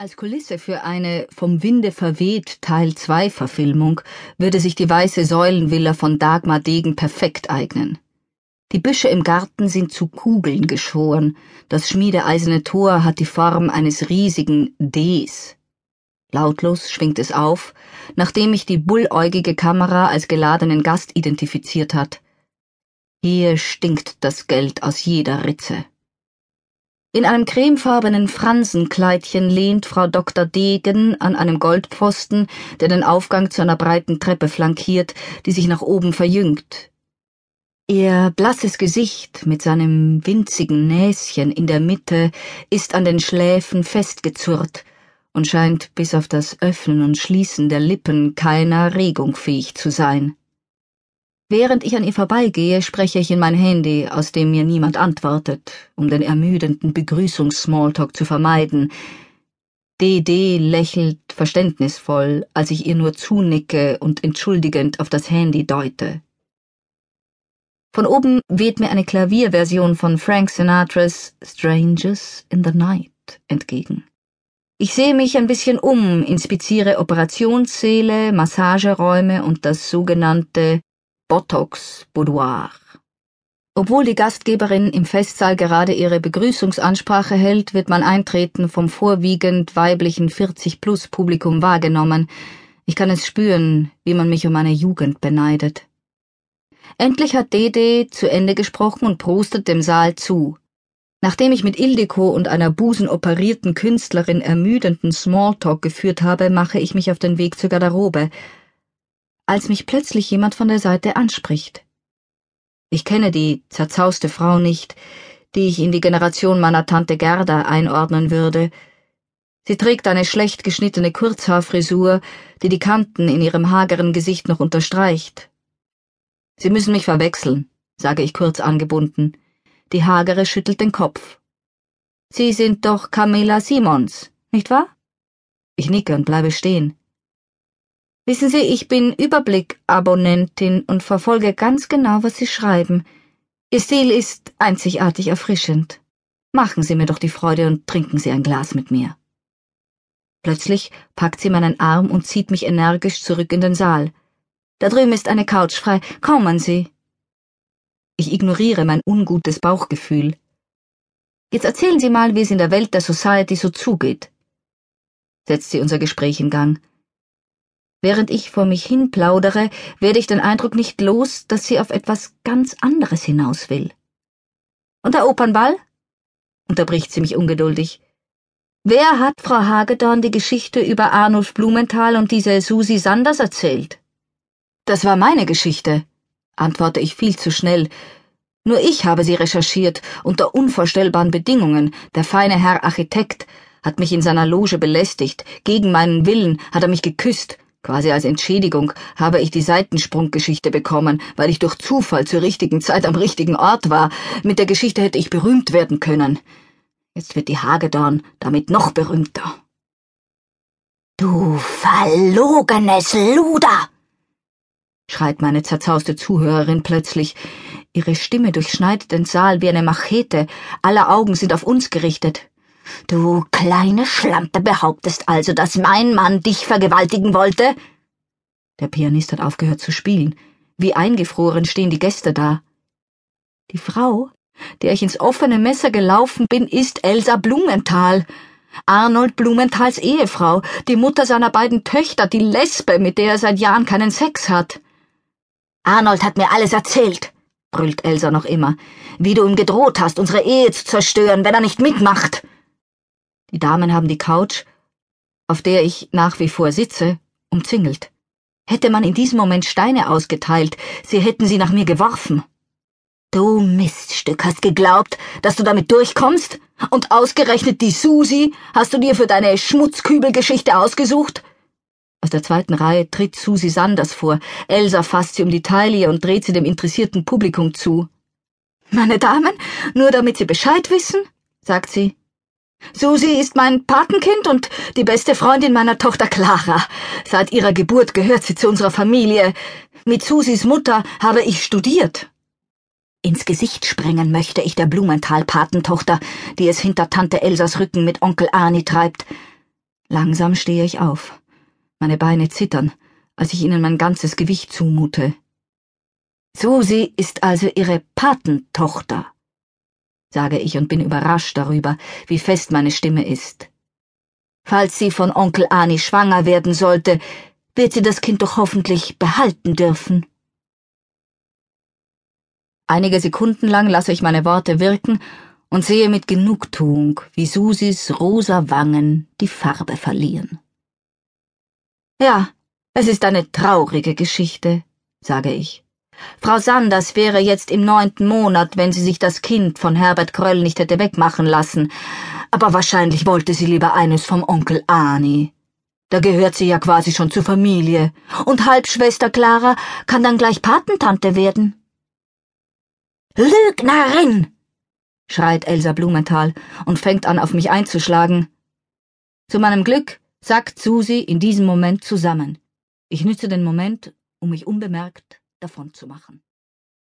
Als Kulisse für eine vom Winde verweht Teil 2 Verfilmung würde sich die weiße Säulenvilla von Dagmar Degen perfekt eignen. Die Büsche im Garten sind zu Kugeln geschoren, das schmiedeeiserne Tor hat die Form eines riesigen Ds. Lautlos schwingt es auf, nachdem mich die bulläugige Kamera als geladenen Gast identifiziert hat. Hier stinkt das Geld aus jeder Ritze. In einem cremefarbenen Fransenkleidchen lehnt Frau Dr. Degen an einem Goldpfosten, der den Aufgang zu einer breiten Treppe flankiert, die sich nach oben verjüngt. Ihr blasses Gesicht mit seinem winzigen Näschen in der Mitte ist an den Schläfen festgezurrt und scheint bis auf das Öffnen und Schließen der Lippen keiner Regung fähig zu sein. Während ich an ihr vorbeigehe, spreche ich in mein Handy, aus dem mir niemand antwortet, um den ermüdenden Begrüßungs-Smalltalk zu vermeiden. DD lächelt verständnisvoll, als ich ihr nur zunicke und entschuldigend auf das Handy deute. Von oben weht mir eine Klavierversion von Frank Sinatras Strangers in the Night entgegen. Ich sehe mich ein bisschen um, inspiziere Operationssäle, Massageräume und das sogenannte Botox Boudoir. Obwohl die Gastgeberin im Festsaal gerade ihre Begrüßungsansprache hält, wird mein Eintreten vom vorwiegend weiblichen 40-plus-Publikum wahrgenommen. Ich kann es spüren, wie man mich um meine Jugend beneidet. Endlich hat Dede zu Ende gesprochen und prostet dem Saal zu. Nachdem ich mit Ildiko und einer busenoperierten Künstlerin ermüdenden Smalltalk geführt habe, mache ich mich auf den Weg zur Garderobe als mich plötzlich jemand von der Seite anspricht. Ich kenne die zerzauste Frau nicht, die ich in die Generation meiner Tante Gerda einordnen würde. Sie trägt eine schlecht geschnittene Kurzhaarfrisur, die die Kanten in ihrem hageren Gesicht noch unterstreicht. Sie müssen mich verwechseln, sage ich kurz angebunden. Die Hagere schüttelt den Kopf. Sie sind doch Camilla Simons, nicht wahr? Ich nicke und bleibe stehen. Wissen Sie, ich bin Überblick-Abonnentin und verfolge ganz genau, was Sie schreiben. Ihr Stil ist einzigartig erfrischend. Machen Sie mir doch die Freude und trinken Sie ein Glas mit mir. Plötzlich packt sie meinen Arm und zieht mich energisch zurück in den Saal. Da drüben ist eine Couch frei. Kommen Sie. Ich ignoriere mein ungutes Bauchgefühl. Jetzt erzählen Sie mal, wie es in der Welt der Society so zugeht. Setzt sie unser Gespräch in Gang. Während ich vor mich hin plaudere, werde ich den Eindruck nicht los, dass sie auf etwas ganz anderes hinaus will. Und der Opernball? unterbricht sie mich ungeduldig. Wer hat Frau Hagedorn die Geschichte über Arnulf Blumenthal und diese Susi Sanders erzählt? Das war meine Geschichte, antworte ich viel zu schnell. Nur ich habe sie recherchiert, unter unvorstellbaren Bedingungen. Der feine Herr Architekt hat mich in seiner Loge belästigt, gegen meinen Willen hat er mich geküsst, Quasi als Entschädigung habe ich die Seitensprunggeschichte bekommen, weil ich durch Zufall zur richtigen Zeit am richtigen Ort war. Mit der Geschichte hätte ich berühmt werden können. Jetzt wird die Hagedorn damit noch berühmter. Du verlogenes Luder! schreit meine zerzauste Zuhörerin plötzlich. Ihre Stimme durchschneidet den Saal wie eine Machete. Alle Augen sind auf uns gerichtet. Du kleine Schlampe behauptest also, dass mein Mann dich vergewaltigen wollte? Der Pianist hat aufgehört zu spielen. Wie eingefroren stehen die Gäste da. Die Frau, der ich ins offene Messer gelaufen bin, ist Elsa Blumenthal. Arnold Blumenthals Ehefrau, die Mutter seiner beiden Töchter, die Lesbe, mit der er seit Jahren keinen Sex hat. Arnold hat mir alles erzählt, brüllt Elsa noch immer, wie du ihm gedroht hast, unsere Ehe zu zerstören, wenn er nicht mitmacht. Die Damen haben die Couch, auf der ich nach wie vor sitze, umzingelt. Hätte man in diesem Moment Steine ausgeteilt, sie hätten sie nach mir geworfen. Du Miststück hast geglaubt, dass du damit durchkommst? Und ausgerechnet die Susi hast du dir für deine Schmutzkübelgeschichte ausgesucht? Aus der zweiten Reihe tritt Susi Sanders vor. Elsa fasst sie um die Taille und dreht sie dem interessierten Publikum zu. Meine Damen, nur damit Sie Bescheid wissen, sagt sie, Susi ist mein Patenkind und die beste Freundin meiner Tochter Clara. Seit ihrer Geburt gehört sie zu unserer Familie. Mit Susis Mutter habe ich studiert. Ins Gesicht sprengen möchte ich der Blumenthal-Patentochter, die es hinter Tante Elsas Rücken mit Onkel Arni treibt. Langsam stehe ich auf. Meine Beine zittern, als ich ihnen mein ganzes Gewicht zumute. Susi ist also ihre Patentochter, sage ich und bin überrascht darüber, wie fest meine Stimme ist. Falls sie von Onkel Ani schwanger werden sollte, wird sie das Kind doch hoffentlich behalten dürfen. Einige Sekunden lang lasse ich meine Worte wirken und sehe mit Genugtuung, wie Susis rosa Wangen die Farbe verlieren. Ja, es ist eine traurige Geschichte, sage ich. Frau Sanders wäre jetzt im neunten Monat, wenn sie sich das Kind von Herbert Kröll nicht hätte wegmachen lassen, aber wahrscheinlich wollte sie lieber eines vom Onkel Ani. Da gehört sie ja quasi schon zur Familie, und Halbschwester Clara kann dann gleich Patentante werden. Lügnerin! schreit Elsa Blumenthal und fängt an, auf mich einzuschlagen. Zu meinem Glück sackt Susi in diesem Moment zusammen. Ich nütze den Moment, um mich unbemerkt davon zu machen.